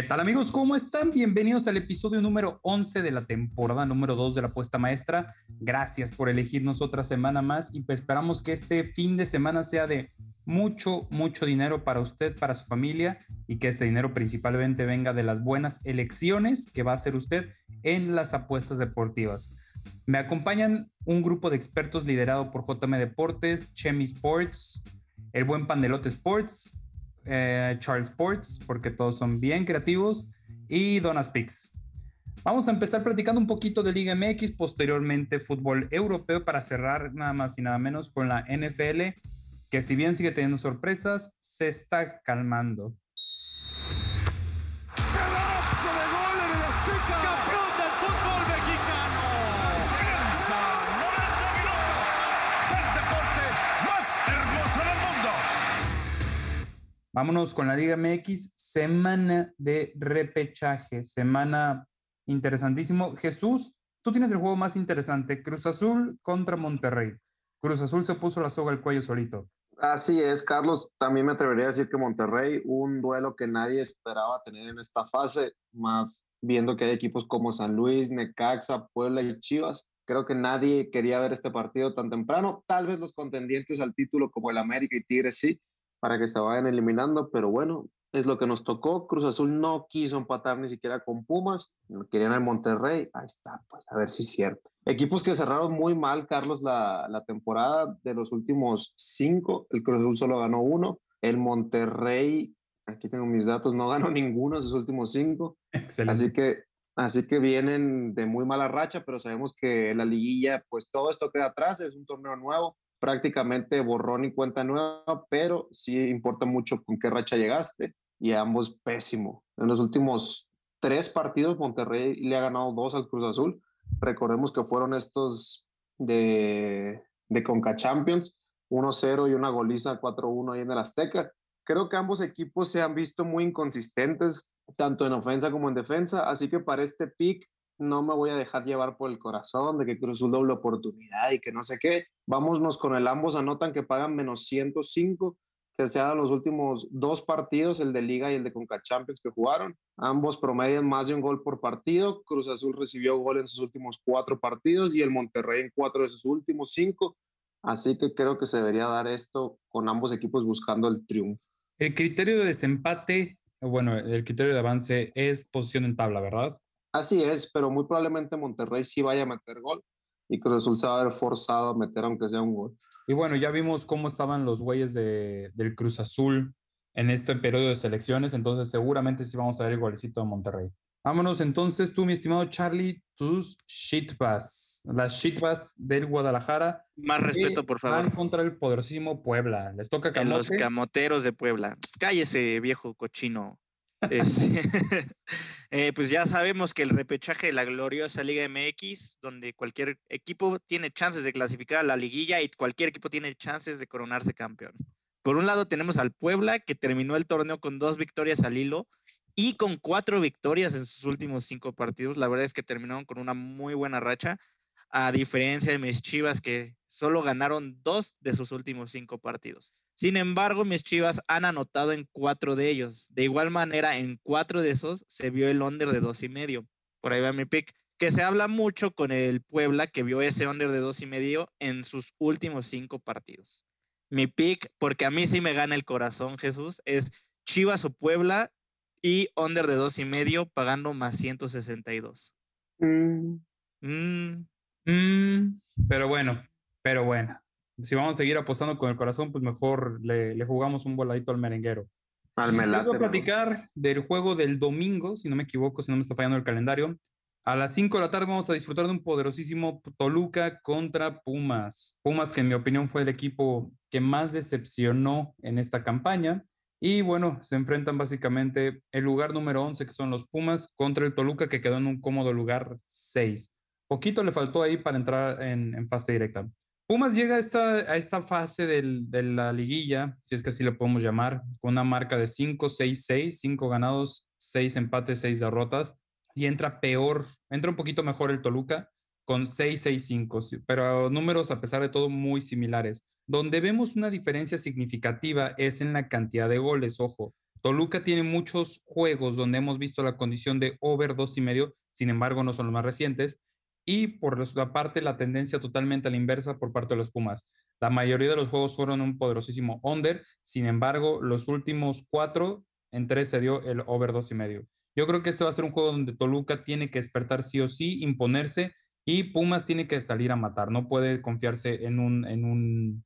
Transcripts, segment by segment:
¿Qué tal amigos? ¿Cómo están? Bienvenidos al episodio número 11 de la temporada número 2 de la apuesta maestra. Gracias por elegirnos otra semana más y pues esperamos que este fin de semana sea de mucho, mucho dinero para usted, para su familia y que este dinero principalmente venga de las buenas elecciones que va a hacer usted en las apuestas deportivas. Me acompañan un grupo de expertos liderado por JM Deportes, Chemi Sports, el buen Pandelote Sports, eh, Charles Sports, porque todos son bien creativos, y Donas Pix. Vamos a empezar platicando un poquito de Liga MX, posteriormente fútbol europeo para cerrar nada más y nada menos con la NFL, que si bien sigue teniendo sorpresas, se está calmando. Vámonos con la Liga MX, semana de repechaje, semana interesantísimo. Jesús, tú tienes el juego más interesante, Cruz Azul contra Monterrey. Cruz Azul se puso la soga al cuello solito. Así es, Carlos. También me atrevería a decir que Monterrey, un duelo que nadie esperaba tener en esta fase, más viendo que hay equipos como San Luis, Necaxa, Puebla y Chivas. Creo que nadie quería ver este partido tan temprano. Tal vez los contendientes al título como el América y Tigres sí, para que se vayan eliminando, pero bueno, es lo que nos tocó. Cruz Azul no quiso empatar ni siquiera con Pumas, querían el Monterrey. Ahí está, pues a ver si es cierto. Equipos que cerraron muy mal, Carlos, la, la temporada de los últimos cinco. El Cruz Azul solo ganó uno. El Monterrey, aquí tengo mis datos, no ganó ninguno de sus últimos cinco. Excelente. Así que, así que vienen de muy mala racha, pero sabemos que la liguilla, pues todo esto queda atrás, es un torneo nuevo, prácticamente borrón y cuenta nueva, pero sí importa mucho con qué racha llegaste y ambos pésimo. En los últimos tres partidos, Monterrey le ha ganado dos al Cruz Azul. Recordemos que fueron estos de, de Conca Champions, 1-0 y una goliza 4-1 ahí en el Azteca. Creo que ambos equipos se han visto muy inconsistentes, tanto en ofensa como en defensa, así que para este pick no me voy a dejar llevar por el corazón de que Cruz Azul doble oportunidad y que no sé qué. Vámonos con el ambos anotan que pagan menos 105 que se hagan los últimos dos partidos, el de Liga y el de Conca Champions que jugaron. Ambos promedian más de un gol por partido. Cruz Azul recibió gol en sus últimos cuatro partidos y el Monterrey en cuatro de sus últimos cinco. Así que creo que se debería dar esto con ambos equipos buscando el triunfo. El criterio de desempate, bueno, el criterio de avance es posición en tabla, ¿verdad? Así es, pero muy probablemente Monterrey sí vaya a meter gol y Cruz Azul se va a ver forzado a meter aunque sea un gol. Y bueno, ya vimos cómo estaban los güeyes de, del Cruz Azul en este periodo de selecciones, entonces seguramente sí vamos a ver el golecito de Monterrey. Vámonos entonces, tú, mi estimado Charlie, tus shitbas, las shitbas del Guadalajara. Más respeto, por Van favor. contra el poderosísimo Puebla. Les toca En los camote. camoteros de Puebla. Cállese, viejo cochino. Este, eh, pues ya sabemos que el repechaje de la gloriosa Liga MX, donde cualquier equipo tiene chances de clasificar a la liguilla y cualquier equipo tiene chances de coronarse campeón. Por un lado tenemos al Puebla, que terminó el torneo con dos victorias al hilo y con cuatro victorias en sus últimos cinco partidos. La verdad es que terminaron con una muy buena racha, a diferencia de mis Chivas, que solo ganaron dos de sus últimos cinco partidos. Sin embargo, mis Chivas han anotado en cuatro de ellos. De igual manera, en cuatro de esos se vio el under de dos y medio. Por ahí va mi pick. Que se habla mucho con el Puebla, que vio ese under de dos y medio en sus últimos cinco partidos. Mi pick, porque a mí sí me gana el corazón, Jesús, es Chivas o Puebla y under de dos y medio pagando más 162. Mm, Mm, Mm, pero bueno, pero bueno. Si vamos a seguir apostando con el corazón, pues mejor le, le jugamos un voladito al merenguero. al melate, voy a platicar del juego del domingo, si no me equivoco, si no me está fallando el calendario. A las 5 de la tarde vamos a disfrutar de un poderosísimo Toluca contra Pumas. Pumas que en mi opinión fue el equipo que más decepcionó en esta campaña. Y bueno, se enfrentan básicamente el lugar número 11, que son los Pumas, contra el Toluca, que quedó en un cómodo lugar 6. Poquito le faltó ahí para entrar en, fase directa. Pumas llega a esta, a esta fase de la liguilla, si es que así lo podemos llamar, con una marca de 5-6-6, 5 ganados, 6 empates, 6 derrotas y entra peor, entra un poquito mejor el Toluca con 6-6-5, pero números a pesar de todo muy similares. Donde vemos una diferencia significativa es en la cantidad de goles, ojo. Toluca tiene muchos juegos donde hemos visto la condición de over dos y medio, sin embargo no son los más recientes, y por la parte la tendencia totalmente a la inversa por parte de los Pumas. La mayoría de los juegos fueron un poderosísimo under, sin embargo los últimos cuatro, en tres se dio el over dos y medio. Yo creo que este va a ser un juego donde Toluca tiene que despertar sí o sí, imponerse y Pumas tiene que salir a matar. No puede confiarse en un, en un,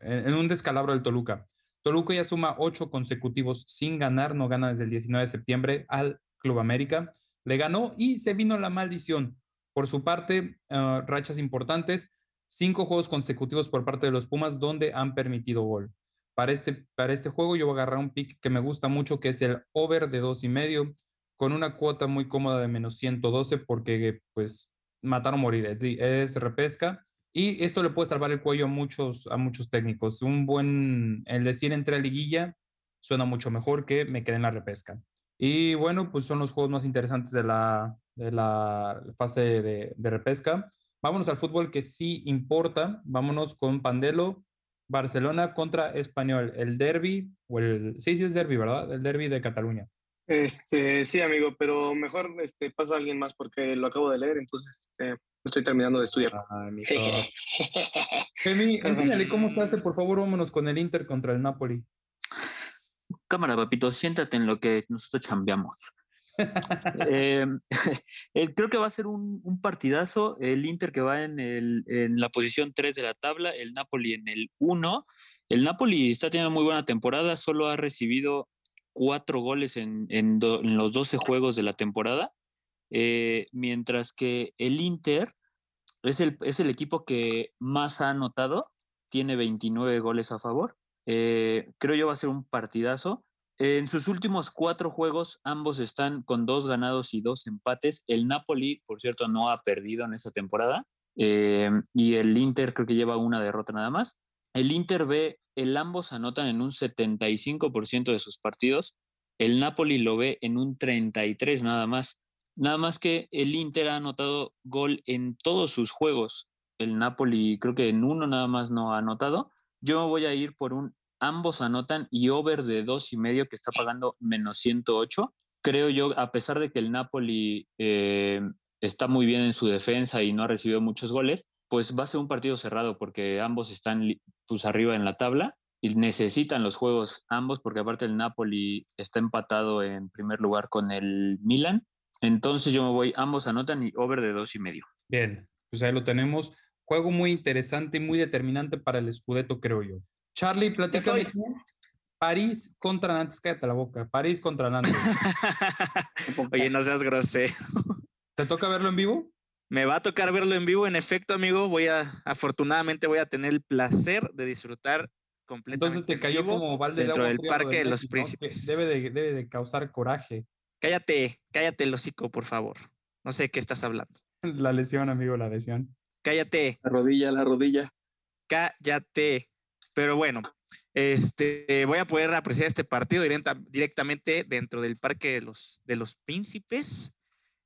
en un descalabro del Toluca. Toluca ya suma ocho consecutivos sin ganar, no gana desde el 19 de septiembre al Club América. Le ganó y se vino la maldición. Por su parte, ah, rachas importantes, cinco juegos consecutivos por parte de los Pumas donde han permitido gol para este, para este juego yo voy a agarrar un pick que me gusta mucho, que es el over de dos y medio, con una cuota muy cómoda de menos 112, porque pues matar o morir es, repesca. Y esto le puede salvar el cuello a muchos, a muchos técnicos. Un buen, el decir entre liguilla suena mucho mejor que me quede en la repesca. Y bueno, pues son los juegos más interesantes de la, de la fase de, de repesca. Vámonos al fútbol que sí importa. Vámonos con Pandelo Barcelona contra Español, el derby, o el, sí, sí es derby, ¿verdad? El derby de Cataluña. Este, sí, amigo, pero mejor este, pasa a alguien más porque lo acabo de leer, entonces este, estoy terminando de estudiar. Ah, Femi, enséñale cómo se hace, por favor, vámonos con el Inter contra el Napoli. Cámara, papito, siéntate en lo que nosotros chambeamos. Eh, eh, creo que va a ser un, partidazo. El Inter que va en, el, en, la posición 3 de la tabla, el Napoli en el 1. El Napoli está teniendo muy buena temporada, solo ha recibido cuatro goles en, en, los 12 juegos de la temporada, eh, mientras que el Inter es el, es el equipo que más ha anotado, tiene 29 goles a favor. Creo yo va a ser un partidazo. En sus últimos cuatro juegos, ambos están con dos ganados y dos empates. El Napoli, por cierto, no ha perdido en esta temporada. Eh, y el Inter creo que lleva una derrota nada más. El Inter ve, el ambos anotan en un 75% de sus partidos. El Napoli lo ve en un 33 nada más. Nada más que el Inter ha anotado gol en todos sus juegos. El Napoli creo que en uno nada más no ha anotado. Yo voy a ir por un ambos anotan y over de dos y medio que está pagando menos 108. Creo yo, a pesar de que el Napoli eh, está muy bien en su defensa y no ha recibido muchos goles, pues va a ser un partido cerrado porque ambos están pues arriba en la tabla y necesitan los juegos ambos porque aparte el Napoli está empatado en primer lugar con el Milan. Entonces yo me voy, ambos anotan y over de dos y medio. Bien, pues ahí lo tenemos. Juego muy interesante y muy determinante para el Scudetto, creo yo. Charlie, platícame. París contra Nantes, cállate la boca. París contra Nantes. Oye, no seas grosero. ¿Te toca verlo en vivo? Me va a tocar verlo en vivo, en efecto, amigo. Voy a, afortunadamente, voy a tener el placer de disfrutar completamente. Entonces te cayó como balde dentro del Parque de los Príncipes. Debe, de, debe de causar coraje. Cállate, cállate el hocico, por favor. No sé qué estás hablando. La lesión, amigo, la lesión. Cállate. La rodilla, la rodilla. Cállate. Pero bueno, este, voy a poder apreciar este partido directamente dentro del Parque de los, de los Príncipes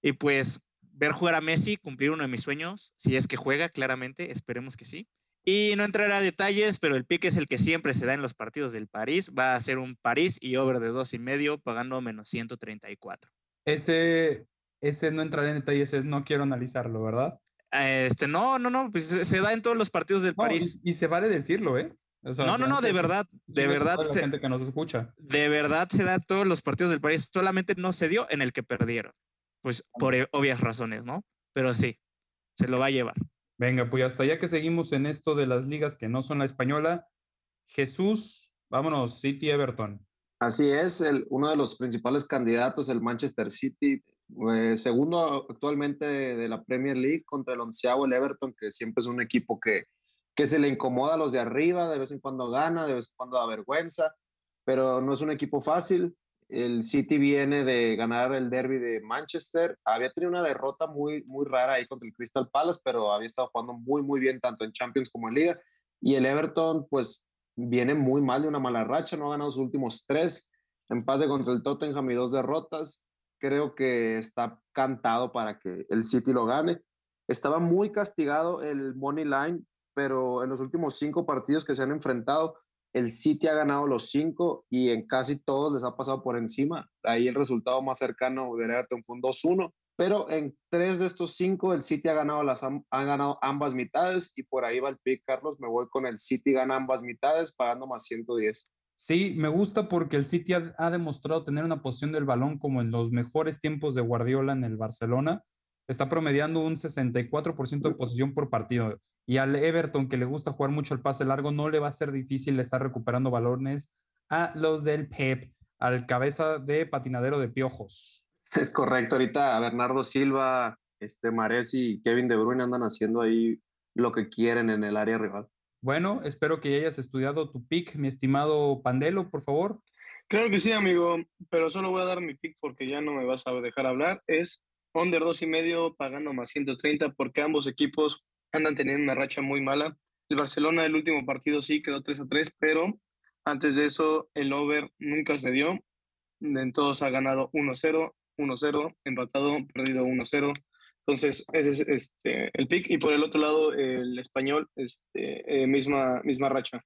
y pues ver jugar a Messi, cumplir uno de mis sueños, si es que juega, claramente, esperemos que sí. Y no entrar a detalles, pero el pique es el que siempre se da en los partidos del París. Va a ser un París y over de dos y medio, pagando menos 134. Ese, ese no entrar en detalles es no quiero analizarlo, ¿verdad? Este, no, no, no, pues se da en todos los partidos del París. y, se vale decirlo, ¿eh? no, no, no, de verdad, de verdad. Se, gente que nos escucha. De verdad se da todos los partidos del país, solamente no se dio en el que perdieron. Pues por e, obvias razones, ¿no? Pero sí, se lo va a llevar. Venga, pues hasta ya que seguimos en esto de las ligas que no son la española, Jesús, vámonos, City Everton. Así es, el, uno de los principales candidatos, el Manchester City, eh, segundo actualmente de, la Premier League contra el onceavo, el Everton, que siempre es un equipo que, que se le incomoda a los de arriba, de vez en cuando gana, de vez en cuando da vergüenza, pero no es un equipo fácil. El City viene de ganar el derby de Manchester. Había tenido una derrota muy, muy rara ahí contra el Crystal Palace, pero había estado jugando muy, muy bien tanto en Champions como en Liga. Y el Everton, pues, viene muy mal de una mala racha, no ha ganado sus últimos tres, empate contra el Tottenham y dos derrotas. Creo que está cantado para que el City lo gane. Estaba muy castigado el Money Line, pero en los últimos cinco partidos que se han enfrentado, el City ha ganado los cinco y en casi todos les ha pasado por encima. Ahí el resultado más cercano de Everton fue un 2-1, pero en tres de estos cinco el City ha ganado, las, han ganado ambas mitades y por ahí va el pick, Carlos. Me voy con el City gana ambas mitades pagando más 110. Sí, me gusta porque el City ha, ha demostrado tener una posición del balón como en los mejores tiempos de Guardiola en el Barcelona. Está promediando un 64% de posición por partido. Y al Everton, que le gusta jugar mucho el pase largo, no le va a ser difícil estar recuperando balones a los del Pep, al cabeza de patinadero de piojos. Es correcto. Ahorita Bernardo Silva, este Mares y Kevin De Bruyne andan haciendo ahí lo que quieren en el área rival. Bueno, espero que hayas estudiado tu pick, mi estimado Pandelo, por favor. Claro que sí, amigo, pero solo voy a dar mi pick porque ya no me vas a dejar hablar. Es under dos y medio pagando más 130 porque ambos equipos andan teniendo una racha muy mala. El Barcelona, el último partido sí quedó 3 a 3, pero antes de eso el over nunca se dio. En todos ha ganado 1-0, 1-0, empatado, perdido 1-0. Entonces, ese es este, el pick. Y por el otro lado, el español, este, eh, misma, misma racha.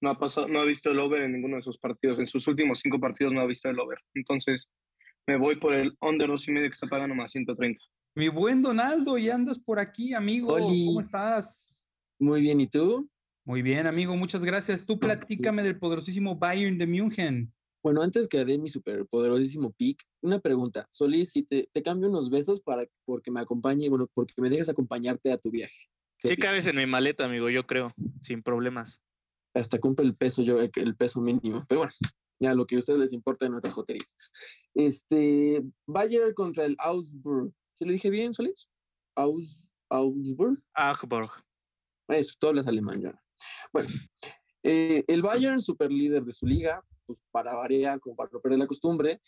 No ha, pasado, no ha visto el over en ninguno de sus partidos. En sus últimos cinco partidos no ha visto el over. Entonces, me voy por el under 2 y medio que está pagando más 130. Mi buen Donaldo, ya andas por aquí, amigo. ¿Cómo estás? Muy bien, ¿y tú? Muy bien, amigo, muchas gracias. Tú platícame del poderosísimo Bayern de München. Bueno, antes que dé mi superpoderosísimo pick, una pregunta. Solís, si te, te, cambio unos besos para porque me acompañe, bueno, porque me dejes acompañarte a tu viaje. Sí cabes en mi maleta, amigo, yo creo, sin problemas. Hasta cumple el peso, yo el peso mínimo. Pero bueno, ya lo que a ustedes les importa en otras joterías. Este, Bayern contra el Augsburg. ¿Se lo dije bien, Solís? Aus, Augsburg. Augsburg. Eso, tú hablas alemán ya. Bueno, eh, el Bayern, super líder de su liga, pues para variar, como para no perder la costumbre,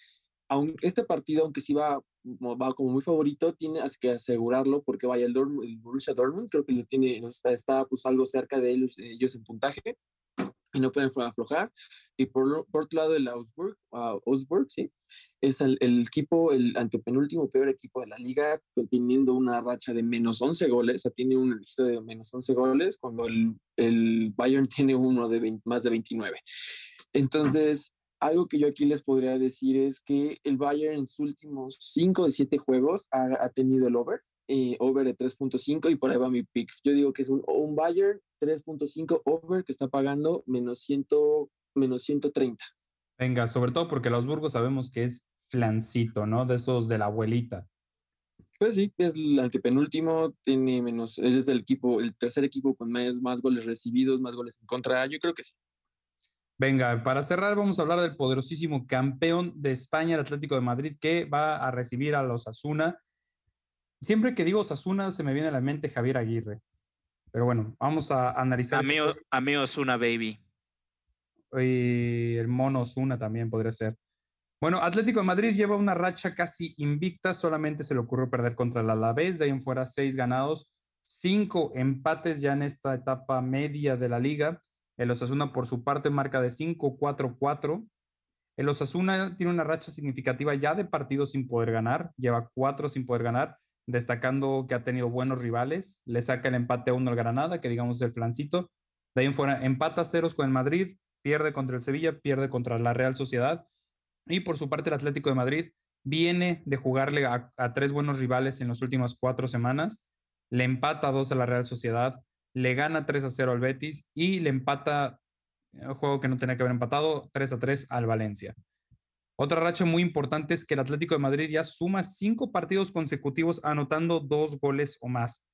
aun, este partido, aunque sí va, va como muy favorito, tiene que asegurarlo porque vaya el, Dortmund, el Borussia Dortmund, creo que lo tiene, está, está pues algo cerca de ellos, ellos en puntaje y no pueden aflojar. Y por, por otro lado, el Augsburg, uh, Augsburg sí, es el, el, equipo, el antepenúltimo peor equipo de la liga, teniendo una racha de menos 11 goles, o sea, tiene un registro de menos 11 goles, cuando el, el Bayern tiene uno de 20, más de 29. Entonces, algo que yo aquí les podría decir es que el Bayern en sus últimos 5 de 7 juegos ha, ha tenido el over, eh, over de 3.5 y por ahí va mi pick. Yo digo que es un, un Bayern 3.5 over que está pagando menos, 100, menos 130. Venga, sobre todo porque los Burgos sabemos que es flancito, ¿no? De esos de la abuelita. Pues sí, es el antepenúltimo, tiene menos, es el equipo, el tercer equipo con más, más goles recibidos, más goles en contra, yo creo que sí. Venga, para cerrar vamos a hablar del poderosísimo campeón de España, el Atlético de Madrid, que va a recibir a los Asuna. Siempre que digo Osasuna se me viene a la mente Javier Aguirre. Pero bueno, vamos a analizar. Amigo, este... amigo Osuna, baby. Y el mono Osuna también podría ser. Bueno, Atlético de Madrid lleva una racha casi invicta, solamente se le ocurrió perder contra el Alavés, de ahí en fuera seis ganados, cinco empates ya en esta etapa media de la liga. El Osasuna por su parte marca de 5-4-4. El Osasuna tiene una racha significativa ya de partidos sin poder ganar, lleva cuatro sin poder ganar, destacando que ha tenido buenos rivales. Le saca el empate uno al Granada, que digamos es el flancito. De ahí en fuera empata ceros con el Madrid, pierde contra el Sevilla, pierde contra la Real Sociedad. Y por su parte el Atlético de Madrid viene de jugarle a, tres buenos rivales en las últimas cuatro semanas. Le empata dos a la Real Sociedad, le gana 3 a 0 al Betis y le empata, un juego que no tenía que haber empatado, 3 a 3 al Valencia. Otra racha muy importante es que el Atlético de Madrid ya suma cinco partidos consecutivos anotando dos goles o más.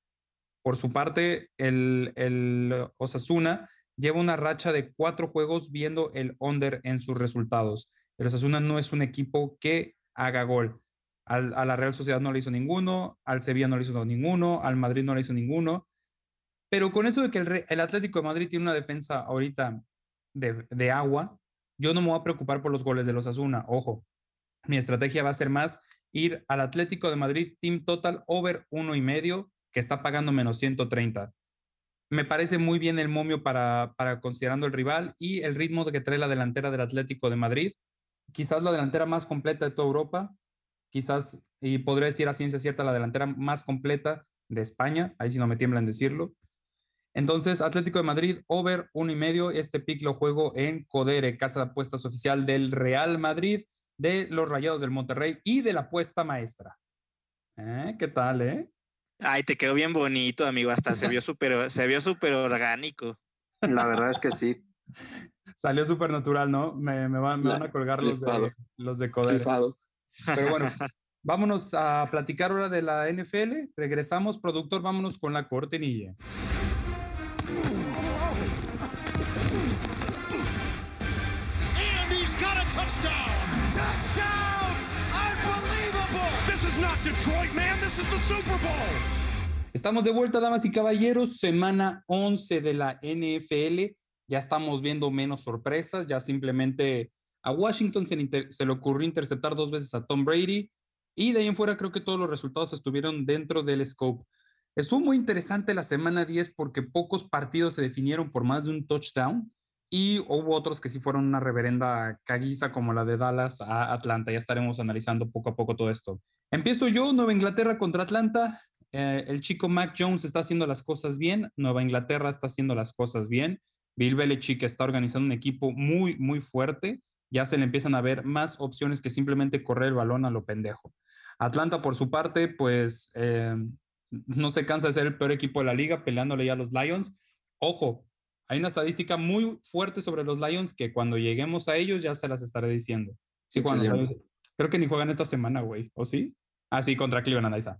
Por su parte, el, Osasuna lleva una racha de cuatro juegos viendo el under en sus resultados. El Osasuna no es un equipo que haga gol. Al, a la Real Sociedad no le hizo ninguno, al Sevilla no le hizo ninguno, al Madrid no le hizo ninguno. Pero con eso de que el, el Atlético de Madrid tiene una defensa ahorita de, de, agua, yo no me voy a preocupar por los goles de los Asuna. Ojo, mi estrategia va a ser más ir al Atlético de Madrid Team Total over uno y medio, que está pagando menos 130. Me parece muy bien el momio para, para considerando el rival y el ritmo que trae la delantera del Atlético de Madrid. Quizás la delantera más completa de toda Europa, quizás, y podría decir a ciencia cierta, la delantera más completa de España, ahí si no me tiembla en decirlo. Entonces, Atlético de Madrid, over uno y medio. Este pick lo juego en Codere, casa de apuestas oficial del Real Madrid, de los Rayados del Monterrey y de la apuesta maestra. ¿Eh? ¿Qué tal, eh? Ay, te quedó bien bonito, amigo. Hasta se vio súper, se vio súper orgánico. La verdad es que sí. Salió súper natural, ¿no? Me, me, van, me, van, a colgar los de, los de Codere. Pero bueno, vámonos a platicar ahora de la NFL. Regresamos, productor, vámonos con la cortinilla. Touchdown! Touchdown! Unbelievable! This is not Detroit, man. This is the Super Bowl. Estamos de vuelta, damas y caballeros. Semana 11 de la NFL. Ya estamos viendo menos sorpresas. Ya simplemente a Washington se, se le ocurrió interceptar dos veces a Tom Brady. Y de ahí en fuera creo que todos los resultados estuvieron dentro del scope. Estuvo muy interesante la semana 10 porque pocos partidos se definieron por más de un touchdown y hubo otros que sí fueron una reverenda caguiza como la de Dallas a Atlanta. Ya estaremos analizando poco a poco todo esto. Empiezo yo, Nueva Inglaterra contra Atlanta. Eh, el chico Mac Jones está haciendo las cosas bien, Nueva Inglaterra está haciendo las cosas bien. Bill Belichick está organizando un equipo muy, muy fuerte. Ya se le empiezan a ver más opciones que simplemente correr el balón a lo pendejo. Atlanta, por su parte, pues eh, no se cansa de ser el peor equipo de la liga, peleándole ya a los Lions. Ojo, hay una estadística muy fuerte sobre los Lions que cuando lleguemos a ellos ya se las estaré diciendo. Sí, creo que ni juegan esta semana, güey, ¿o sí? Ah, sí, contra Cleveland, ahí está.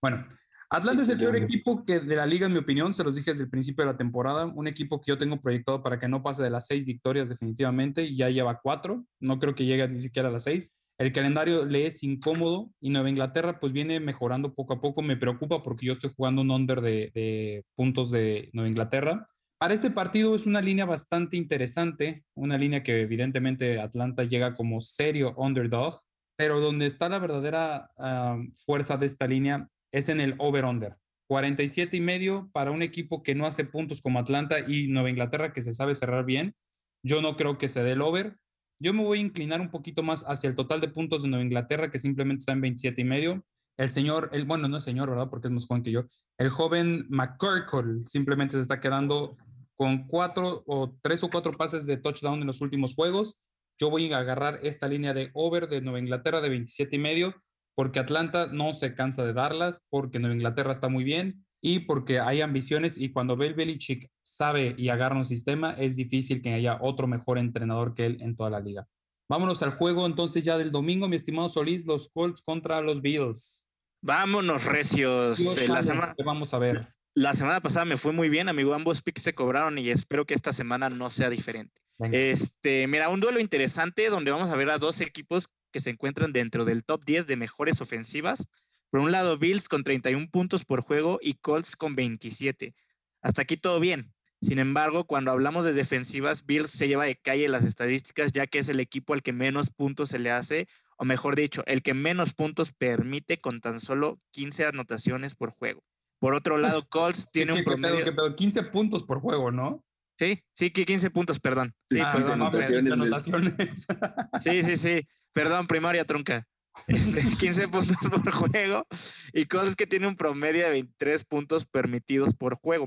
Bueno, Atlanta es el peor equipo que de la liga, en mi opinión, se los dije desde el principio de la temporada. Un equipo que yo tengo proyectado para que no pase de las seis victorias definitivamente, ya lleva cuatro. No creo que llegue ni siquiera a las seis. El calendario le es incómodo y Nueva Inglaterra pues viene mejorando poco a poco. Me preocupa porque yo estoy jugando un under de, puntos de Nueva Inglaterra. Para este partido es una línea bastante interesante, una línea que evidentemente Atlanta llega como serio underdog, pero donde está la verdadera uh, fuerza de esta línea es en el over-under. 47 y medio para un equipo que no hace puntos como Atlanta y Nueva Inglaterra que se sabe cerrar bien. Yo no creo que se dé el over. Yo me voy a inclinar un poquito más hacia el total de puntos de Nueva Inglaterra que simplemente está en 27 y medio. El señor, el, bueno, no es señor, ¿verdad? Porque es más joven que yo. El joven McCurkle simplemente se está quedando con cuatro o tres o cuatro pases de touchdown en los últimos juegos. Yo voy a agarrar esta línea de over de Nueva Inglaterra de 27 y medio porque Atlanta no se cansa de darlas, porque Nueva Inglaterra está muy bien y porque hay ambiciones y cuando Bill Belichick sabe y agarra un sistema, es difícil que haya otro mejor entrenador que él en toda la liga. Vámonos al juego entonces ya del domingo, mi estimado Solís, los Colts contra los Bills. Vámonos, recios. Dios, la semana... Vamos a ver. La semana pasada me fue muy bien, amigo. Ambos picks se cobraron y espero que esta semana no sea diferente. Venga. Este, mira, un duelo interesante donde vamos a ver a dos equipos que se encuentran dentro del top 10 de mejores ofensivas. Por un lado, Bills con 31 puntos por juego y Colts con 27. Hasta aquí todo bien. Sin embargo, cuando hablamos de defensivas, Bills se lleva de calle las estadísticas, ya que es el equipo al que menos puntos se le hace, o mejor dicho, el que menos puntos permite con tan solo 15 anotaciones por juego. Por otro lado, Colts tiene un promedio... ¿qué pedo? 15 puntos por juego, ¿no? Sí, sí, que 15 puntos, perdón. Sí, ah, perdón. Anotaciones. anotaciones. Sí, sí, sí. Perdón, primaria trunca. 15 este, puntos por juego. Y Colts que tiene un promedio de 23 puntos permitidos por juego.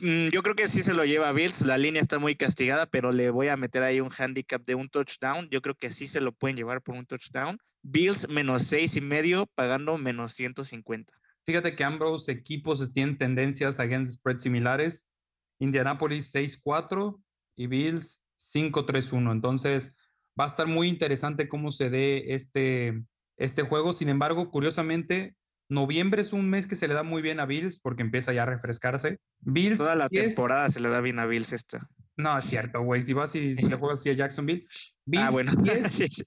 Mm, yo creo que sí se lo lleva Bills. La línea está muy castigada, pero le voy a meter ahí un handicap de un touchdown. Yo creo que sí se lo pueden llevar por un touchdown. Bills menos seis y medio, pagando menos 150. Fíjate que ambos equipos tienen tendencias against spread similares. Indianapolis 6-4 y Bills 5-3-1. Entonces va a estar muy interesante cómo se dé este, este juego. Sin embargo, curiosamente, noviembre es un mes que se le da muy bien a Bills porque empieza ya a refrescarse. Bills Toda la temporada se le da bien a Bills esta. No, es cierto, güey. Si vas y le juegas así a Jacksonville. Bills ah, bueno. 10,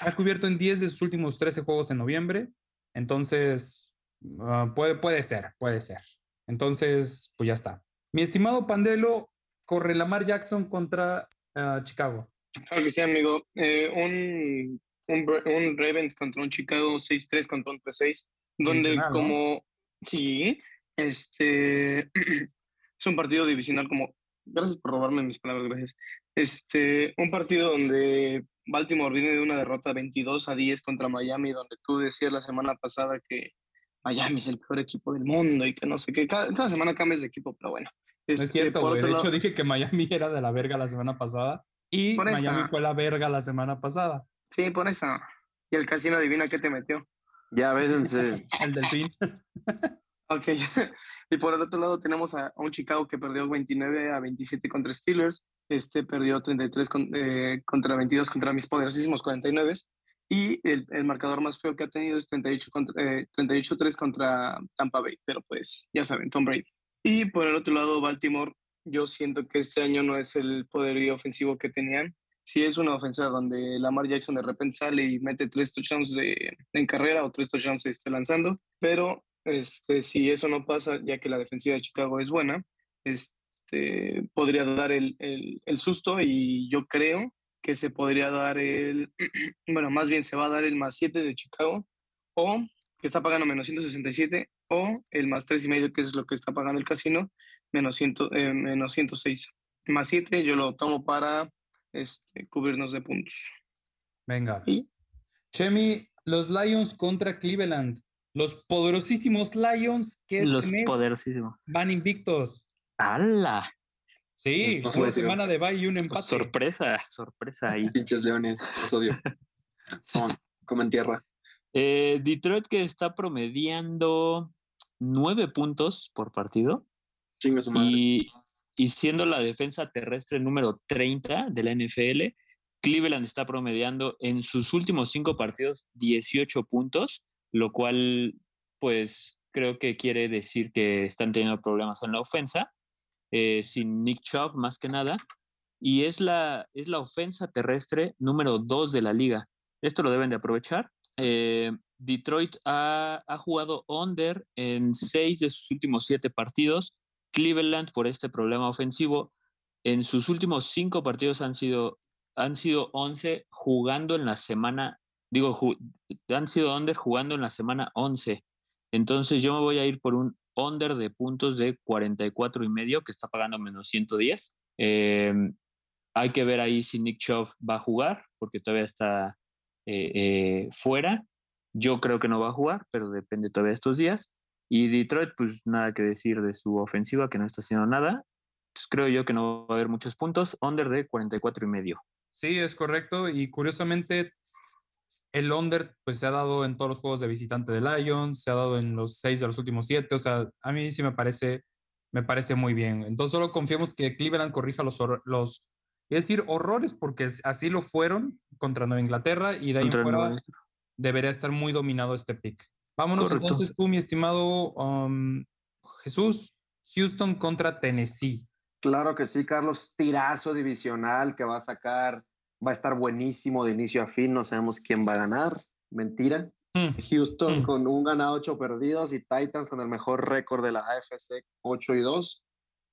ha cubierto en 10 de sus últimos 13 juegos en noviembre. Entonces, ah, puede, puede ser, puede ser. Entonces, pues ya está. Mi estimado Pandelo, corre Lamar Jackson contra ah, Chicago. Claro que sí, amigo. Eh, un, un, un Ravens contra un Chicago 6-3 contra un 3-6, donde Divisional, ¿no? como, sí, este, es un partido divisional como, gracias por robarme mis palabras, gracias. Este, un partido donde Baltimore viene de una derrota 22 a 10 contra Miami, donde tú decías la semana pasada que Miami es el peor equipo del mundo y que no sé qué, cada, cada semana cambias de equipo, pero bueno. No es Este, cierto, güey. De hecho, dije que Miami era de la verga la semana pasada y Miami esa. fue la verga la semana pasada. Sí, por eso. Y el casino adivina qué te metió. Ya bésense. El delfín. Ok, y por el otro lado tenemos a, a un Chicago que perdió 29 a 27 contra Steelers, este perdió 33 con- eh, contra 22 contra mis poderosísimos 49 y el, el marcador más feo que ha tenido es 38 contra, eh, 38-3 contra Tampa Bay, pero pues ya saben, Tom Brady. Y por el otro lado, Baltimore, yo siento que este año no es el poderío ofensivo que tenían. Sí es una ofensa donde Lamar Jackson de repente sale y mete tres touchdowns de, en carrera o tres touchdowns este, lanzando, pero este, si eso no pasa, ya que la defensiva de Chicago es buena, este, podría dar el, el, el susto y yo creo que se podría dar el, bueno, más bien se va a dar el más 7 de Chicago o que está pagando menos 167 o el más 3 y medio, que es lo que está pagando el casino, menos, 100, eh, menos 106. Más 7 yo lo tomo para este, cubrirnos de puntos. Venga. ¿Y? Chemi, los Lions contra Cleveland. Los poderosísimos Lions que este Los mes poderosísimos. van invictos. ¡Hala! Sí, No una puede ser. semana de bye y un empate. Sorpresa, sorpresa ahí. Pinches leones, los odio. Coman, comen tierra. Eh, Detroit que está promediando nueve puntos por partido Chinga su madre. y, y siendo la defensa terrestre número 30 de la NFL, Cleveland está promediando en sus últimos cinco partidos 18 puntos, lo cual pues creo que quiere decir que están teniendo problemas en la ofensa, eh, sin Nick Chubb más que nada, y es la, es la ofensa terrestre número 2 de la liga. Esto lo deben de aprovechar. Eh, Detroit ha, ha jugado under en seis de sus últimos siete partidos. Cleveland, por este problema ofensivo, en sus últimos cinco partidos han sido, han sido 11 jugando en la semana, digo, han sido under jugando en la semana 11. Entonces yo me voy a ir por un under de puntos de 44 y medio, que está pagando menos 110. Eh, hay que ver ahí si Nick Chubb va a jugar, porque todavía está eh, eh, fuera. Yo creo que no va a jugar, pero depende todavía de estos días. Y Detroit, pues nada que decir de su ofensiva, que no está haciendo nada. Entonces creo yo que no va a haber muchos puntos. Under de 44 y medio. Sí, es correcto. Y curiosamente, el under pues se ha dado en todos los juegos de visitante de Lions, se ha dado en los seis de los últimos siete. O sea, a mí sí me parece, me parece muy bien. Entonces solo confiemos que Cleveland corrija los, los es decir, horrores, porque así lo fueron contra Nueva Inglaterra y de ahí en fuera debería estar muy dominado este pick. Vámonos Correcto. entonces tú, mi estimado um, Jesús, Houston contra Tennessee. Claro que sí, Carlos. Tirazo divisional que va a sacar. Va a estar buenísimo de inicio a fin. No sabemos quién va a ganar. Mentira. Hmm. Houston Mm. con un ganado, ocho perdidos y Titans con el mejor récord de la AFC, 8 y 2.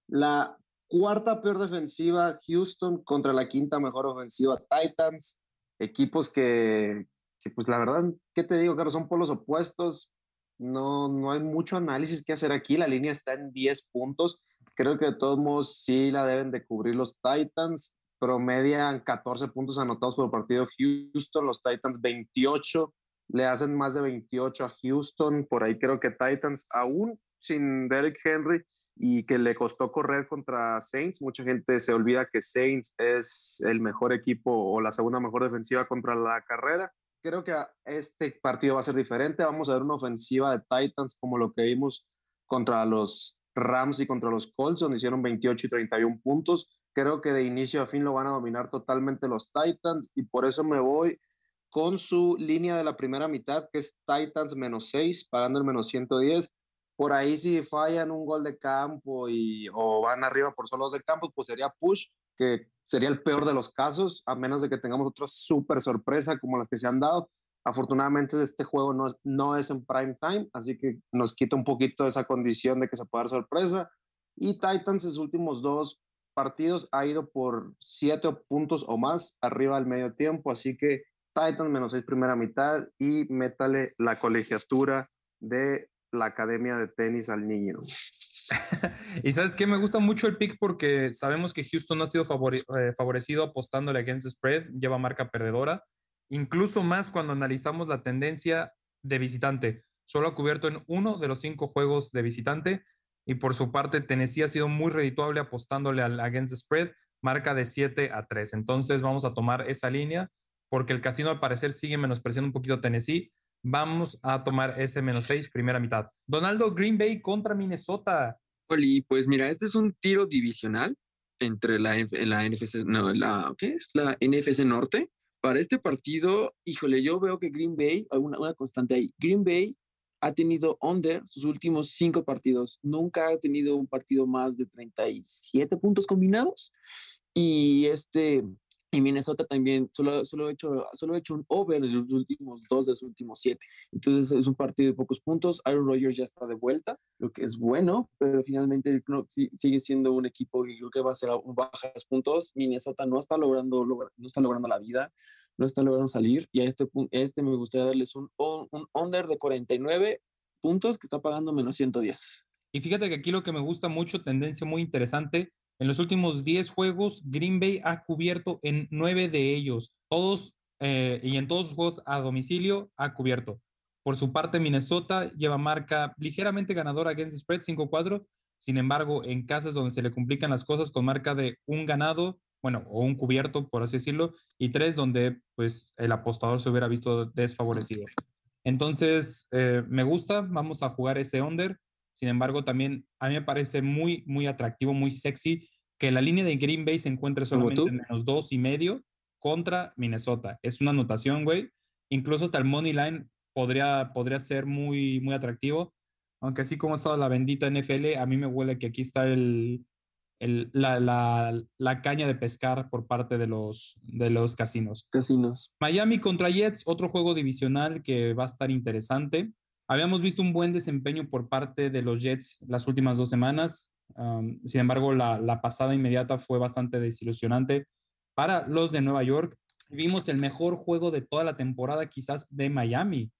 La cuarta peor defensiva, Houston contra la quinta mejor ofensiva, Titans. Equipos que, que, pues la verdad, ¿qué te digo, Carlos? Son polos opuestos. No, no hay mucho análisis que hacer aquí. La línea está en 10 puntos. Creo que de todos modos sí la deben de cubrir los Titans. Promedian 14 puntos anotados por partido Houston, los Titans 28 le hacen más de 28 a Houston, por ahí creo que Titans, aún sin Derrick Henry y que le costó correr contra Saints, mucha gente se olvida que Saints es el mejor equipo o la segunda mejor defensiva contra la carrera. Creo que este partido va a ser diferente, vamos a ver una ofensiva de Titans como lo que vimos contra los Rams y contra los Colts, donde hicieron 28 y 31 puntos. Creo que de inicio a fin lo van a dominar totalmente los Titans y por eso me voy con su línea de la primera mitad, que es Titans menos 6, pagando el menos 110. Por ahí si fallan un gol de campo y, o van arriba por solos de campo, pues sería push, que sería el peor de los casos, a menos de que tengamos otra súper sorpresa como las que se han dado. Afortunadamente este juego no es, no es en prime time, así que nos quita un poquito esa condición de que se pueda dar sorpresa. Y Titans en sus últimos dos partidos ha ido por siete puntos o más arriba del medio tiempo, así que Titans menos seis primera mitad y métale la colegiatura de la academia de tenis al niño. y sabes que me gusta mucho el pick porque sabemos que Houston ha sido eh, favorecido apostándole against spread, lleva marca perdedora, incluso más cuando analizamos la tendencia de visitante. Solo ha cubierto en uno de los cinco juegos de visitante y por su parte Tennessee ha sido muy redituable apostándole al against spread, marca de 7 a 3. Entonces vamos a tomar esa línea porque el casino al parecer sigue menospreciando un poquito Tennessee Vamos a tomar ese menos 6, primera mitad. Donaldo Green Bay contra Minnesota. Oli, pues mira, este es un tiro divisional entre la, la NFC, no, la, ¿qué es? La NFC Norte. Para este partido, híjole, yo veo que Green Bay, una, una constante ahí, Green Bay ha tenido under sus últimos cinco partidos. Nunca ha tenido un partido más de 37 puntos combinados. Y este, y Minnesota también solo, solo, ha hecho, solo hecho un over en los últimos dos de los últimos siete. Entonces es un partido de pocos puntos. Aaron Rodgers ya está de vuelta, lo que es bueno, pero finalmente no, sigue siendo un equipo que creo que va a ser un bajas puntos. Minnesota no está logrando, no está logrando la vida, no está logrando salir. Y a este, este me gustaría darles un, un under de 49 puntos que está pagando menos 110. Y fíjate que aquí lo que me gusta mucho, tendencia muy interesante, en los últimos 10 juegos, Green Bay ha cubierto en 9 de ellos, todos eh, y en todos sus juegos a domicilio ha cubierto. Por su parte, Minnesota lleva marca ligeramente ganadora against the spread 5-4. Sin embargo, en casas donde se le complican las cosas con marca de un ganado, bueno, o un cubierto, por así decirlo, y tres donde pues el apostador se hubiera visto desfavorecido. Entonces, eh, me gusta, vamos a jugar ese under. Sin embargo, también a mí me parece muy, muy atractivo, muy sexy que la línea de Green Bay se encuentre solamente en menos dos y medio contra Minnesota. Es una anotación, güey. Incluso hasta el money line podría, podría ser muy, muy atractivo. Aunque así como está la bendita NFL, a mí me huele que aquí está el, el, la, la, la, caña de pescar por parte de los, de los casinos. Casinos. Miami contra Jets, otro juego divisional que va a estar interesante. Habíamos visto un buen desempeño por parte de los Jets las últimas dos semanas. sin embargo, la, pasada inmediata fue bastante desilusionante para los de Nueva York. Vimos el mejor juego de toda la temporada, quizás de Miami.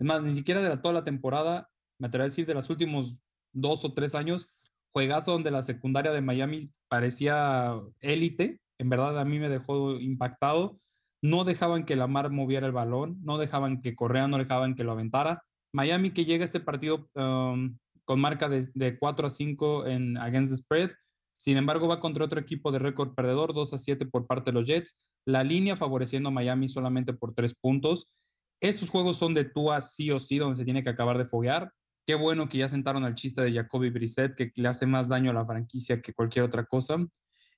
Es más, ni siquiera de la, toda la temporada, me atrevo a decir de los últimos dos o tres años, juegazo donde la secundaria de Miami parecía élite. En verdad, a mí me dejó impactado. No dejaban que Lamar moviera el balón, no dejaban que correa, no dejaban que lo aventara Miami que llega a este partido um, con marca de, de, 4 a 5 en against the spread. Sin embargo, va contra otro equipo de récord perdedor, 2 a 7 por parte de los Jets. La línea favoreciendo a Miami solamente por 3 puntos. Estos juegos son de Tua sí o sí, donde se tiene que acabar de foguear. Qué bueno que ya sentaron al chiste de Jacoby Brissett, que le hace más daño a la franquicia que cualquier otra cosa.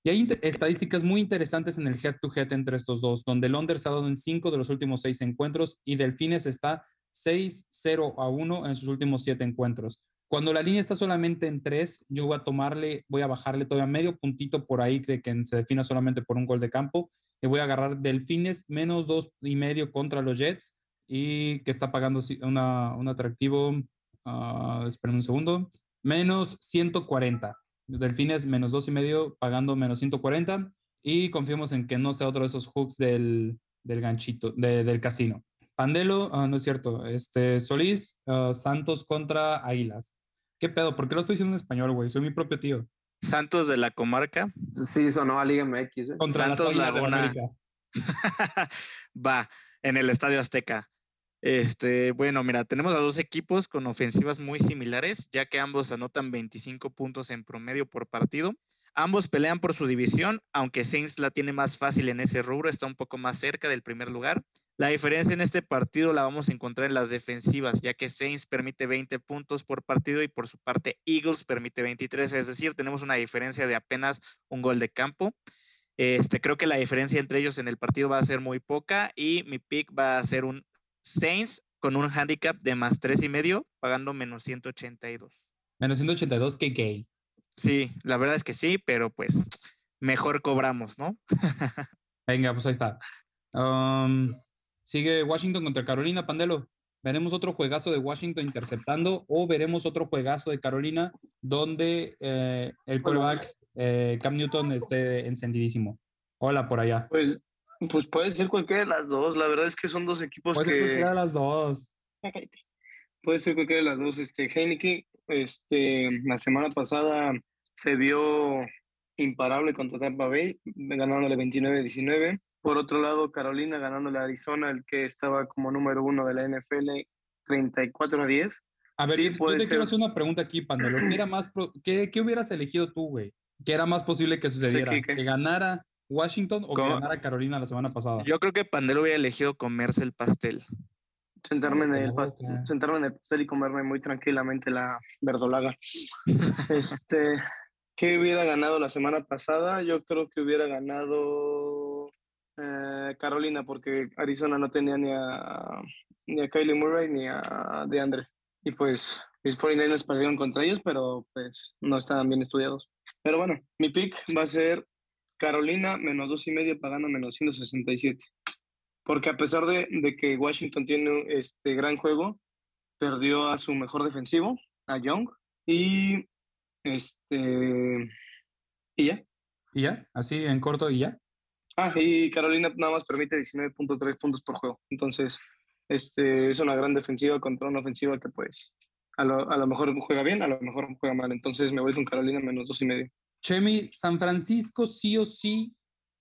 Y hay estadísticas muy interesantes en el head-to-head entre estos dos, donde se ha dado en 5 de los últimos 6 encuentros y Delfines está 6-0 a 1 en sus últimos 7 encuentros. Cuando la línea está solamente en 3, yo voy a tomarle, voy a bajarle todavía medio puntito por ahí de que se defina solamente por un gol de campo. Y voy a agarrar Delfines menos dos y medio contra los Jets y que está pagando una, un atractivo, uh, esperen un segundo, menos 140. Delfines menos dos y medio pagando menos 140 y confiamos en que no sea otro de esos hooks del, del ganchito, del casino. Pandelo, ah, no es cierto, este, Solís, ah, Santos contra Águilas. ¿Qué pedo? ¿Por qué lo estoy diciendo en español, güey? Soy mi propio tío. Santos de la comarca. Sí, sonó a Liga MX. ¿eh? Contra Santos Laguna. Va, en el Estadio Azteca. Este, bueno, mira, tenemos a dos equipos con ofensivas muy similares, ya que ambos anotan 25 puntos en promedio por partido. Ambos pelean por su división, aunque Saints la tiene más fácil en ese rubro, está un poco más cerca del primer lugar. La diferencia en este partido la vamos a encontrar en las defensivas, ya que Saints permite 20 puntos por partido y por su parte Eagles permite 23, es decir, tenemos una diferencia de apenas un gol de campo. Este, creo que la diferencia entre ellos en el partido va a ser muy poca y mi pick va a ser un Saints con un handicap de más tres y medio, pagando menos 182. Menos 182, qué gay. Sí, la verdad es que sí, pero pues mejor cobramos, ¿no? Venga, pues ahí está. Um, Sigue Washington contra Carolina, Pandelo. ¿Veremos otro juegazo de Washington interceptando o veremos otro juegazo de Carolina donde eh, el quarterback eh, Cam Newton esté encendidísimo? Hola por allá. Pues, pues puede ser cualquiera de las dos. La verdad es que son dos equipos Puede ser que. cualquiera de las dos. Puede ser cualquiera de las dos. Este, Heineken, este, la semana pasada se vio imparable contra Tampa Bay, ganándole 29-19. Por otro lado, Carolina ganándole a Arizona, el que estaba como número uno de la NFL, 34 a 10. A ver, Sí, yo- puede te quiero hacer una pregunta aquí, Pandelo. ¿Qué, era más pro- qué, qué hubieras elegido tú, güey? ¿Qué era más posible que sucediera? ¿Que ganara Washington o que ganara Carolina la semana pasada? Yo creo que Pandelo hubiera elegido comerse el pastel. Sentarme en, el la pas- boca. sentarme en el pastel y comerme muy tranquilamente la verdolaga. este, ¿Qué hubiera ganado la semana pasada? Yo creo que hubiera ganado eh, Carolina porque Arizona no tenía ni a, ni a Kylie Murray ni a DeAndre. Y pues mis 49ers perdieron contra ellos, pero pues no estaban bien estudiados. Pero bueno, mi pick va a ser Carolina menos dos y medio pagando menos 167. Porque a pesar de, de que Washington tiene este gran juego, perdió a su mejor defensivo, a Young, y este y ya. ¿Y ya? ¿Así en corto y ya? Ah, y Carolina nada más permite 19.3 puntos por juego. Entonces, este es una gran defensiva contra una ofensiva que pues a lo, a lo mejor juega bien, a lo mejor juega mal. Entonces me voy con Carolina menos dos y medio. Chemi, San Francisco sí o sí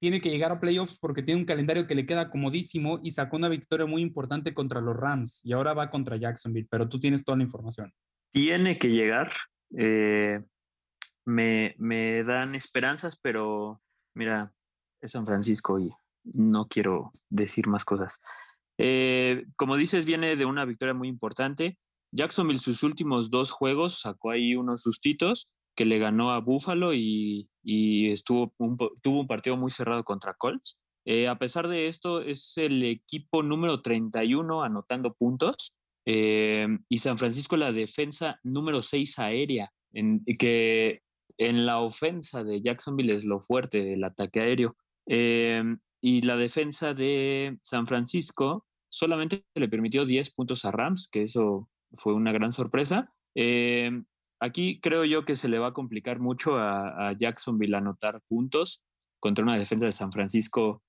tiene que llegar a playoffs porque tiene un calendario que le queda comodísimo y sacó una victoria muy importante contra los Rams y ahora va contra Jacksonville, pero tú tienes toda la información. Tiene que llegar. eh, me, me dan esperanzas, pero mira, es San Francisco y no quiero decir más cosas. Eh, como dices, viene de una victoria muy importante. Jacksonville sus últimos dos juegos sacó ahí unos sustitos que le ganó a Buffalo y, y estuvo un tuvo un partido muy cerrado contra Colts. Eh, a pesar de esto, es el equipo número 31 anotando puntos eh, y San Francisco la defensa número 6 aérea, en, que en la ofensa de Jacksonville es lo fuerte, el ataque aéreo. Eh, y la defensa de San Francisco solamente le permitió 10 puntos a Rams, que eso fue una gran sorpresa. Eh, aquí creo yo que se le va a complicar mucho a, a Jacksonville anotar puntos contra una defensa de San Francisco,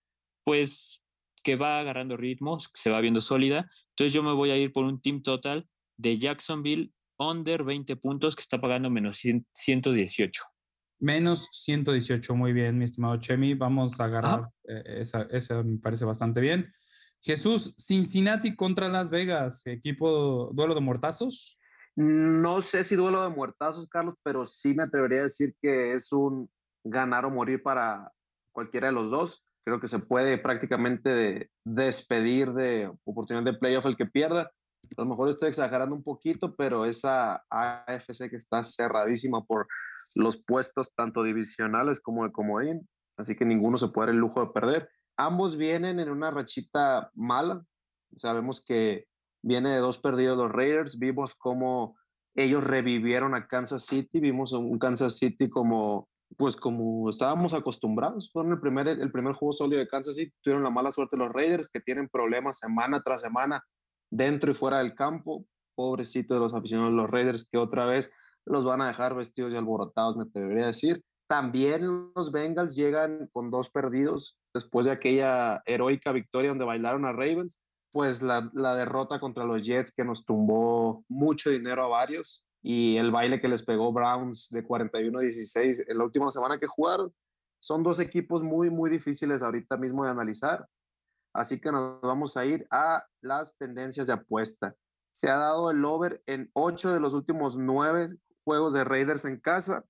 pues que va agarrando ritmos, que se va viendo sólida. Entonces yo me voy a ir por un team total de Jacksonville under 20 puntos que está pagando menos 100 118. Menos 118, muy bien, mi estimado Chemi. Vamos a agarrar eh, esa, esa me parece bastante bien. Jesús, Cincinnati contra Las Vegas, equipo duelo de mortazos. No sé si duelo de muertazos, Carlos, pero sí me atrevería a decir que es un ganar o morir para cualquiera de los dos. Creo que se puede prácticamente de- despedir de oportunidad de playoff el que pierda. A lo mejor estoy exagerando un poquito, pero esa AFC que está cerradísima por los puestos tanto divisionales como de comodín, así que ninguno se puede dar el lujo de perder. Ambos vienen en una rachita mala. Sabemos que viene de dos perdidos los Raiders. Vimos cómo ellos revivieron a Kansas City. Vimos un Kansas City como, pues como estábamos acostumbrados. Fueron el primer, el primer juego sólido de Kansas City. Tuvieron la mala suerte los Raiders que tienen problemas semana tras semana dentro y fuera del campo. Pobrecito de los aficionados los Raiders que otra vez los van a dejar vestidos y alborotados, me atrevería a decir. También los Bengals llegan con dos perdidos después de aquella heroica victoria donde bailaron a Ravens, pues la, la derrota contra los Jets que nos tumbó mucho dinero a varios y el baile que les pegó Browns de 41-16 en la última semana que jugaron. Son dos equipos muy, muy difíciles ahorita mismo de analizar. Así que nos vamos a ir a las tendencias de apuesta. Se ha dado el over en ocho de los últimos nueve juegos de Raiders en casa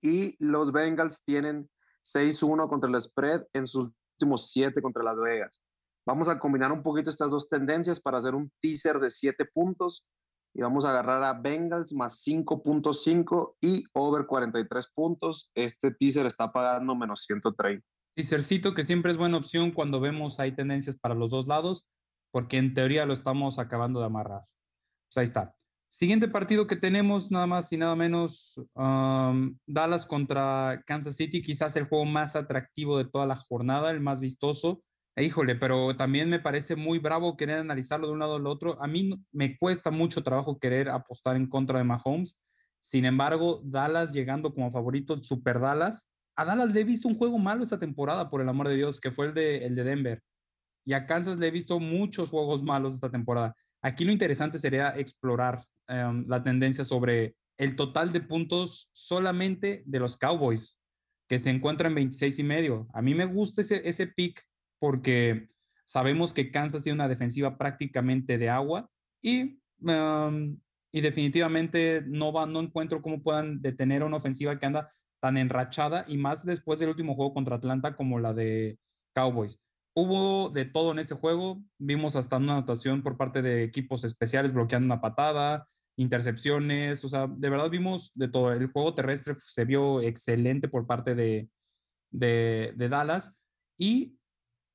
y los Bengals tienen 6-1 contra el spread en sus últimos siete contra Las Vegas. Vamos a combinar un poquito estas dos tendencias para hacer un teaser de siete puntos y vamos a agarrar a Bengals más 5.5 y over 43 puntos. Este teaser está pagando menos 130. Teasercito que siempre es buena opción cuando vemos hay tendencias para los dos lados, porque en teoría lo estamos acabando de amarrar. Pues ahí está. Siguiente partido que tenemos, nada más y nada menos, um, Dallas contra Kansas City, quizás el juego más atractivo de toda la jornada, el más vistoso, Híjole, pero también me parece muy bravo querer analizarlo de un lado al otro. A mí me cuesta mucho trabajo querer apostar en contra de Mahomes. Sin embargo, Dallas llegando como favorito, Super Dallas. A Dallas le he visto un juego malo esta temporada, por el amor de Dios, que fue el de, el de Denver. Y a Kansas le he visto muchos juegos malos esta temporada. Aquí lo interesante sería explorar um, la tendencia sobre el total de puntos solamente de los Cowboys, que se encuentran en 26 y medio. A mí me gusta ese, ese pick porque sabemos que Kansas tiene una defensiva prácticamente de agua y, um, y definitivamente no, va, no encuentro cómo puedan detener una ofensiva que anda tan enrachada y más después del último juego contra Atlanta como la de Cowboys. Hubo de todo en ese juego, vimos hasta una anotación por parte de equipos especiales bloqueando una patada, intercepciones, o sea, de verdad vimos de todo. El juego terrestre se vio excelente por parte de, de, Dallas y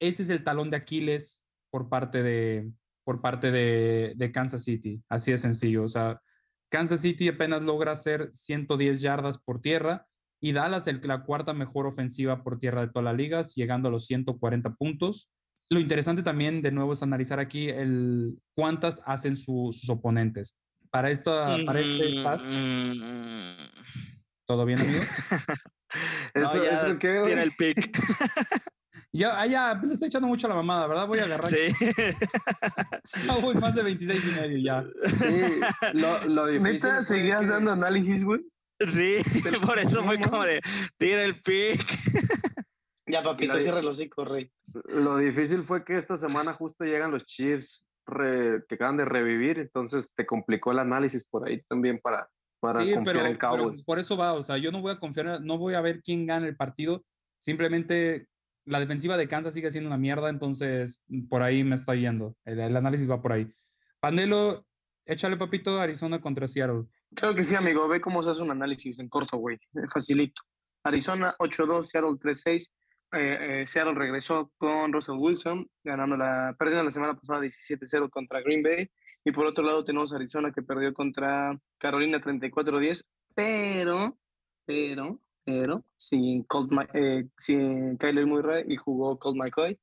ese es el talón de Aquiles por parte de, por parte de, Kansas City. Así de sencillo. O sea, Kansas City apenas logra hacer 110 yardas por tierra y Dallas el, la cuarta mejor ofensiva por tierra de todas las ligas, llegando a los 140 puntos. Lo interesante también, de nuevo, es analizar aquí el, cuántas hacen sus oponentes. Para, esta, para este stat, ¿todo bien, amigo? eso, no, eso que tiene el pick. Ya, ah, ya, pues estoy echando mucho la mamada, ¿verdad? Voy a agarrar. Sí. no, voy más de 26 y medio ya. Sí, lo, lo difícil. ¿Neta seguías dando análisis, güey? Sí, por eso fue como de, tira el pick. ya, papito, cierra los hocico, rey. Lo difícil fue que esta semana justo llegan los Chiefs re, que acaban de revivir, entonces te complicó el análisis por ahí también para, para sí, confiar pero, en Cowboys. Pero por eso va, o sea, yo no voy a confiar, no voy a ver quién gana el partido, simplemente la defensiva de Kansas sigue siendo una mierda, entonces por ahí me está yendo. El, el análisis va por ahí. Pandelo, échale papito Arizona contra Seattle. Creo que sí, amigo. Ve cómo se hace un análisis en corto, güey. Facilito. Arizona 8-2, Seattle 3-6. Eh, eh, Seattle regresó con Russell Wilson, ganando la, perdiendo la semana pasada 17-0 contra Green Bay. Y por otro lado tenemos Arizona que perdió contra Carolina 34-10, pero, pero, pero sin, Colt, eh, Murray y jugó Colt McCoy.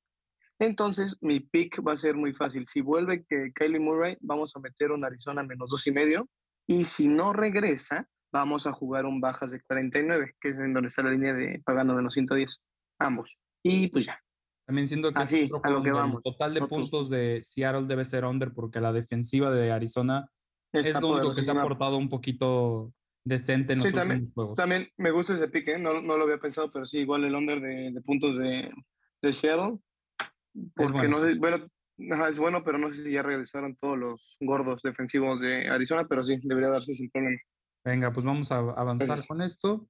Entonces, mi pick va a ser muy fácil. Si vuelve que Murray, vamos a meter un Arizona menos dos y medio. Y si no regresa, vamos a jugar un bajas de 49, que es en donde está la línea de pagando menos 110. Ambos. Y pues ya. También siento que, Así, a lo que vamos. el total de puntos de Seattle debe ser under porque la defensiva de Arizona Está es lo único que se ha portado un poquito decente en los Sí, también, últimos juegos. también me gusta ese pick, ¿eh? no, no lo había pensado, pero sí, igual el under de, de puntos de, de Seattle. Porque bueno, no sé, bueno, es bueno, pero no sé si ya regresaron todos los gordos defensivos de Arizona, pero sí, debería darse sin problema. Venga, pues vamos a avanzar Gracias. con esto.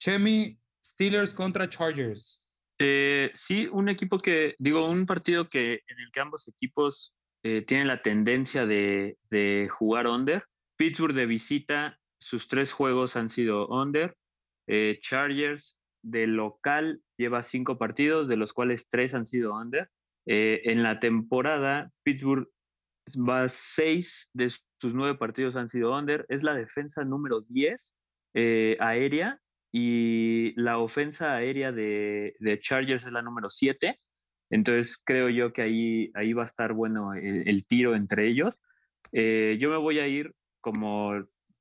Chemi, Steelers contra Chargers. Eh, sí, un equipo que, digo, un partido que en el que ambos equipos eh, tienen la tendencia de, jugar under. Pittsburgh de visita, sus tres juegos han sido under. Eh, Chargers de local lleva cinco partidos, de los cuales tres han sido under. En la temporada, Pittsburgh va seis de sus nueve partidos han sido under. Es la defensa número 10 eh, aérea y la ofensa aérea de, de Chargers es la número 7. Entonces creo yo que ahí, ahí va a estar bueno el, tiro entre ellos. Eh, yo me voy a ir como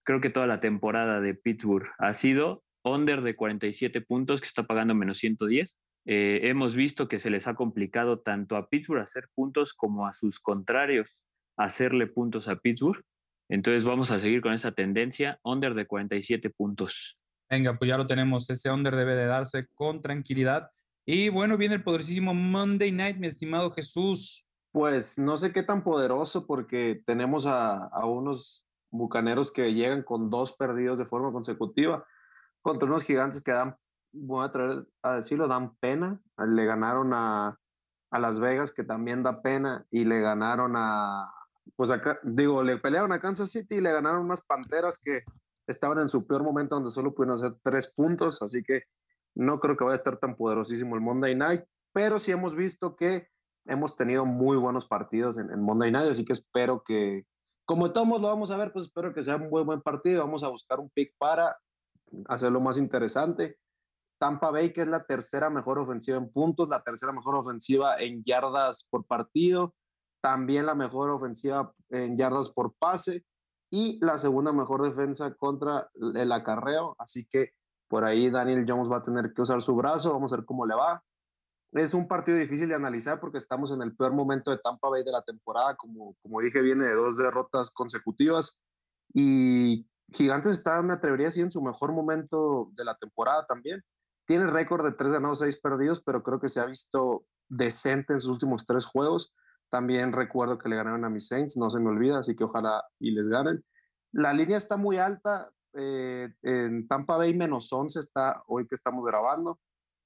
creo que toda la temporada de Pittsburgh ha sido under de 47 puntos que está pagando menos 110. Eh, hemos visto que se les ha complicado tanto a Pittsburgh hacer puntos como a sus contrarios hacerle puntos a Pittsburgh. Entonces vamos a seguir con esa tendencia, under de 47 puntos. Venga, pues ya lo tenemos. Ese under debe de darse con tranquilidad. Y bueno, viene el poderosísimo Monday Night, mi estimado Jesús. Pues no sé qué tan poderoso porque tenemos a, unos bucaneros que llegan con dos perdidos de forma consecutiva contra unos gigantes que dan, voy a traer a decirlo, dan pena. Le ganaron a, a Las Vegas, que también da pena, y le ganaron a, pues acá, digo, le pelearon a Kansas City y le ganaron unas panteras que estaban en su peor momento donde solo pudieron hacer tres puntos, así que no creo que vaya a estar tan poderosísimo el Monday Night, pero sí hemos visto que hemos tenido muy buenos partidos en, Monday Night, así que espero que, como todos lo vamos a ver, pues espero que sea un buen, buen partido, vamos a buscar un pick para hacerlo más interesante. Tampa Bay, que es la tercera mejor ofensiva en puntos, la tercera mejor ofensiva en yardas por partido, también la mejor ofensiva en yardas por pase y la segunda mejor defensa contra el acarreo. Así que por ahí Daniel Jones va a tener que usar su brazo, vamos a ver cómo le va. Es un partido difícil de analizar porque estamos en el peor momento de Tampa Bay de la temporada, como, como dije, viene de dos derrotas consecutivas y Gigantes está, me atrevería a decir, en su mejor momento de la temporada también. Tiene récord de tres ganados, seis perdidos, pero creo que se ha visto decente en sus últimos tres juegos. También recuerdo que le ganaron a mis Saints, no se me olvida, así que ojalá y les ganen. La línea está muy alta, eh, en Tampa Bay menos 11 está hoy que estamos grabando.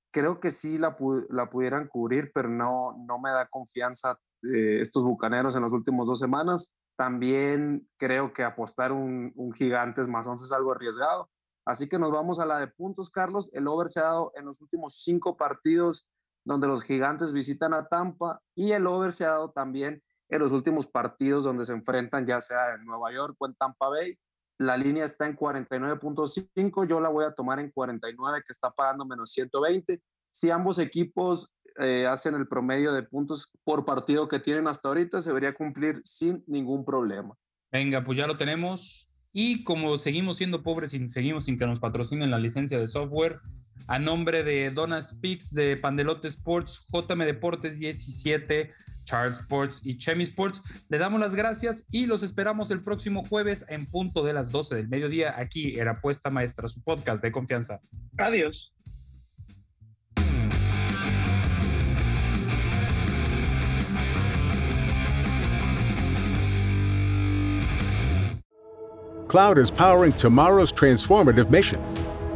Creo que sí la, pudieran cubrir, pero no, no me da confianza eh, estos bucaneros en las últimas dos semanas. También creo que apostar un, un Gigantes más 11 es algo arriesgado. Así que nos vamos a la de puntos, Carlos. El over se ha dado en los últimos cinco partidos donde los gigantes visitan a Tampa y el over se ha dado también en los últimos partidos donde se enfrentan ya sea en Nueva York o en Tampa Bay. La línea está en 49.5, yo la voy a tomar en 49 que está pagando menos 120. Si ambos equipos eh, hacen el promedio de puntos por partido que tienen hasta ahorita, se debería cumplir sin ningún problema. Venga, pues ya lo tenemos. Y como seguimos siendo pobres y seguimos sin que nos patrocinen la licencia de software, a nombre de Donna Speaks, de Pandelote Sports, JM Deportes 17, Charles Sports y Chemi Sports, le damos las gracias y los esperamos el próximo jueves en punto de las 12 del mediodía aquí en Apuesta Maestra, su podcast de confianza. Adiós. Cloud is powering tomorrow's transformative missions.